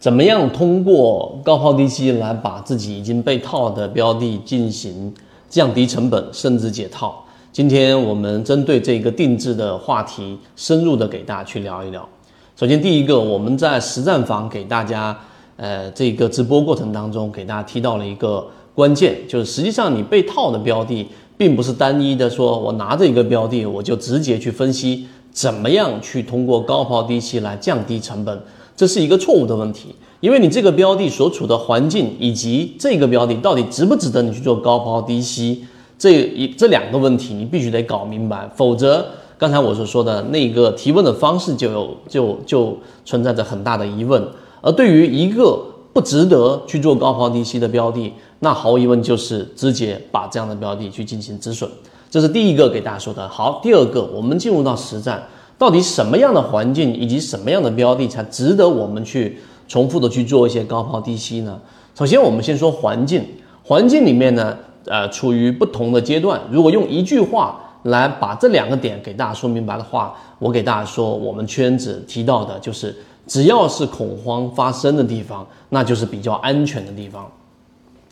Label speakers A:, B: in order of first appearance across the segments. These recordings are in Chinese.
A: 怎么样通过高抛低吸来把自己已经被套的标的进行降低成本，甚至解套？今天我们针对这个定制的话题，深入的给大家去聊一聊。首先，第一个，我们在实战房给大家，呃，这个直播过程当中给大家提到了一个关键，就是实际上你被套的标的，并不是单一的说，我拿着一个标的，我就直接去分析怎么样去通过高抛低吸来降低成本，这是一个错误的问题，因为你这个标的所处的环境以及这个标的到底值不值得你去做高抛低吸，这一这两个问题你必须得搞明白，否则。刚才我所说的那个提问的方式就有就就存在着很大的疑问，而对于一个不值得去做高抛低吸的标的，那毫无疑问就是直接把这样的标的去进行止损，这是第一个给大家说的。好，第二个，我们进入到实战，到底什么样的环境以及什么样的标的才值得我们去重复的去做一些高抛低吸呢？首先，我们先说环境，环境里面呢，呃，处于不同的阶段，如果用一句话。来把这两个点给大家说明白的话，我给大家说，我们圈子提到的就是，只要是恐慌发生的地方，那就是比较安全的地方。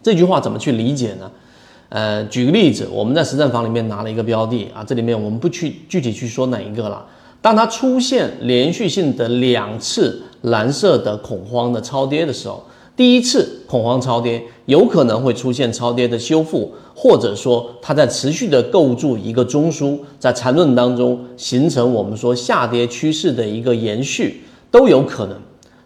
A: 这句话怎么去理解呢？呃，举个例子，我们在实战房里面拿了一个标的啊，这里面我们不去具体去说哪一个了。当它出现连续性的两次蓝色的恐慌的超跌的时候。第一次恐慌超跌，有可能会出现超跌的修复，或者说它在持续的构筑一个中枢，在缠论当中形成我们说下跌趋势的一个延续都有可能。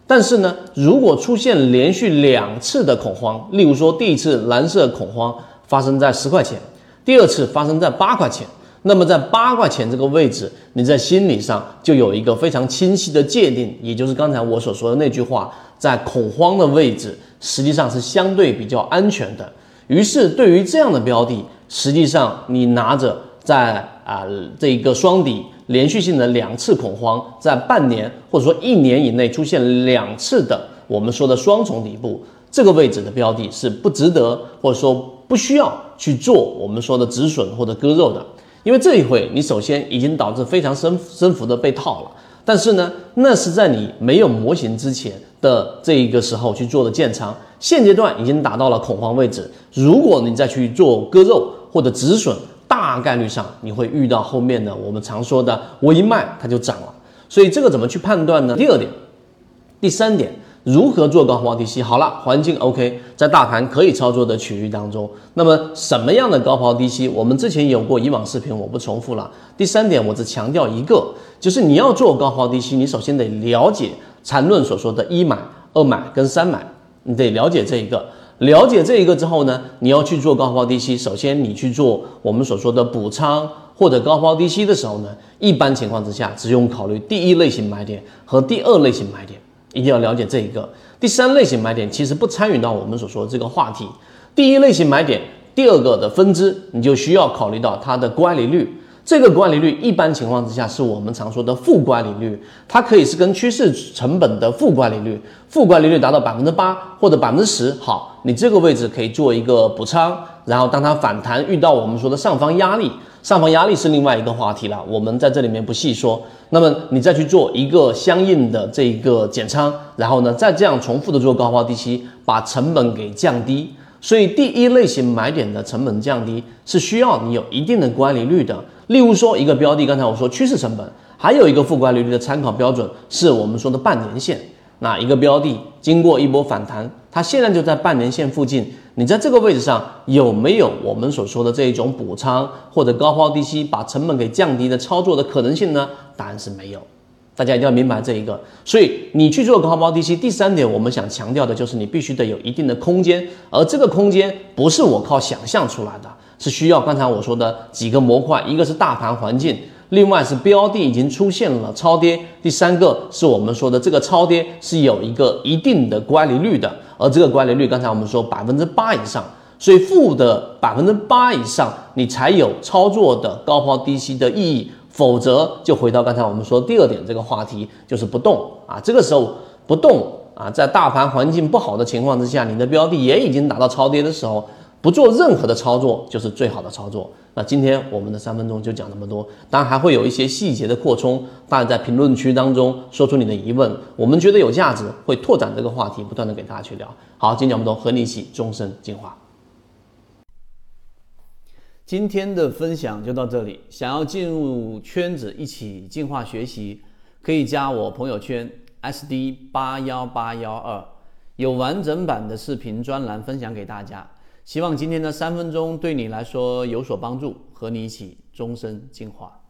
A: 但是呢，如果出现连续两次的恐慌，例如说第一次蓝色恐慌发生在十块钱，第二次发生在八块钱，那么在八块钱这个位置，你在心理上就有一个非常清晰的界定，也就是刚才我所说的那句话。在恐慌的位置，实际上是相对比较安全的。于是，对于这样的标的，实际上你拿着在啊这一个双底连续性的两次恐慌，在半年或者说一年以内出现两次的我们说的双重底部这个位置的标的，是不值得或者说不需要去做我们说的止损或者割肉的。因为这一回你首先已经导致非常深深幅的被套了。但是呢，那是在你没有模型之前的这一个时候去做的建仓，现阶段已经达到了恐慌位置。如果你再去做割肉或者止损，大概率上你会遇到后面的我们常说的我一卖它就涨了。所以这个怎么去判断呢？第二点，第三点。如何做高抛低吸？好了，环境 OK，在大盘可以操作的区域当中，那么什么样的高抛低吸？我们之前有过以往视频，我不重复了。第三点，我只强调一个，就是你要做高抛低吸，你首先得了解缠论所说的一买、二买跟三买，你得了解这一个。了解这一个之后呢，你要去做高抛低吸，首先你去做我们所说的补仓或者高抛低吸的时候呢，一般情况之下只用考虑第一类型买点和第二类型买点。一定要了解这一个第三类型买点，其实不参与到我们所说的这个话题。第一类型买点，第二个的分支，你就需要考虑到它的乖离率。这个乖离率一般情况之下是我们常说的负乖离率，它可以是跟趋势成本的负乖离率，负乖离率达到百分之八或者百分之十。好，你这个位置可以做一个补仓，然后当它反弹遇到我们说的上方压力。上方压力是另外一个话题了，我们在这里面不细说。那么你再去做一个相应的这一个减仓，然后呢，再这样重复的做高抛低吸，把成本给降低。所以第一类型买点的成本降低是需要你有一定的乖离率的。例如说一个标的，刚才我说趋势成本，还有一个负乖离率的参考标准是我们说的半年线。那一个标的经过一波反弹，它现在就在半年线附近。你在这个位置上有没有我们所说的这一种补仓或者高抛低吸把成本给降低的操作的可能性呢？答案是没有。大家一定要明白这一个。所以你去做高抛低吸，第三点我们想强调的就是你必须得有一定的空间，而这个空间不是我靠想象出来的，是需要刚才我说的几个模块，一个是大盘环境。另外是标的已经出现了超跌，第三个是我们说的这个超跌是有一个一定的乖离率的，而这个乖离率刚才我们说百分之八以上，所以负的百分之八以上你才有操作的高抛低吸的意义，否则就回到刚才我们说第二点这个话题，就是不动啊，这个时候不动啊，在大盘环境不好的情况之下，你的标的也已经达到超跌的时候。不做任何的操作就是最好的操作。那今天我们的三分钟就讲这么多，当然还会有一些细节的扩充，大家在评论区当中说出你的疑问，我们觉得有价值，会拓展这个话题，不断的给大家去聊。好，今天讲这么多，和你一起终身进化。
B: 今天的分享就到这里，想要进入圈子一起进化学习，可以加我朋友圈 SD 八幺八幺二，有完整版的视频专栏分享给大家。希望今天的三分钟对你来说有所帮助，和你一起终身进化。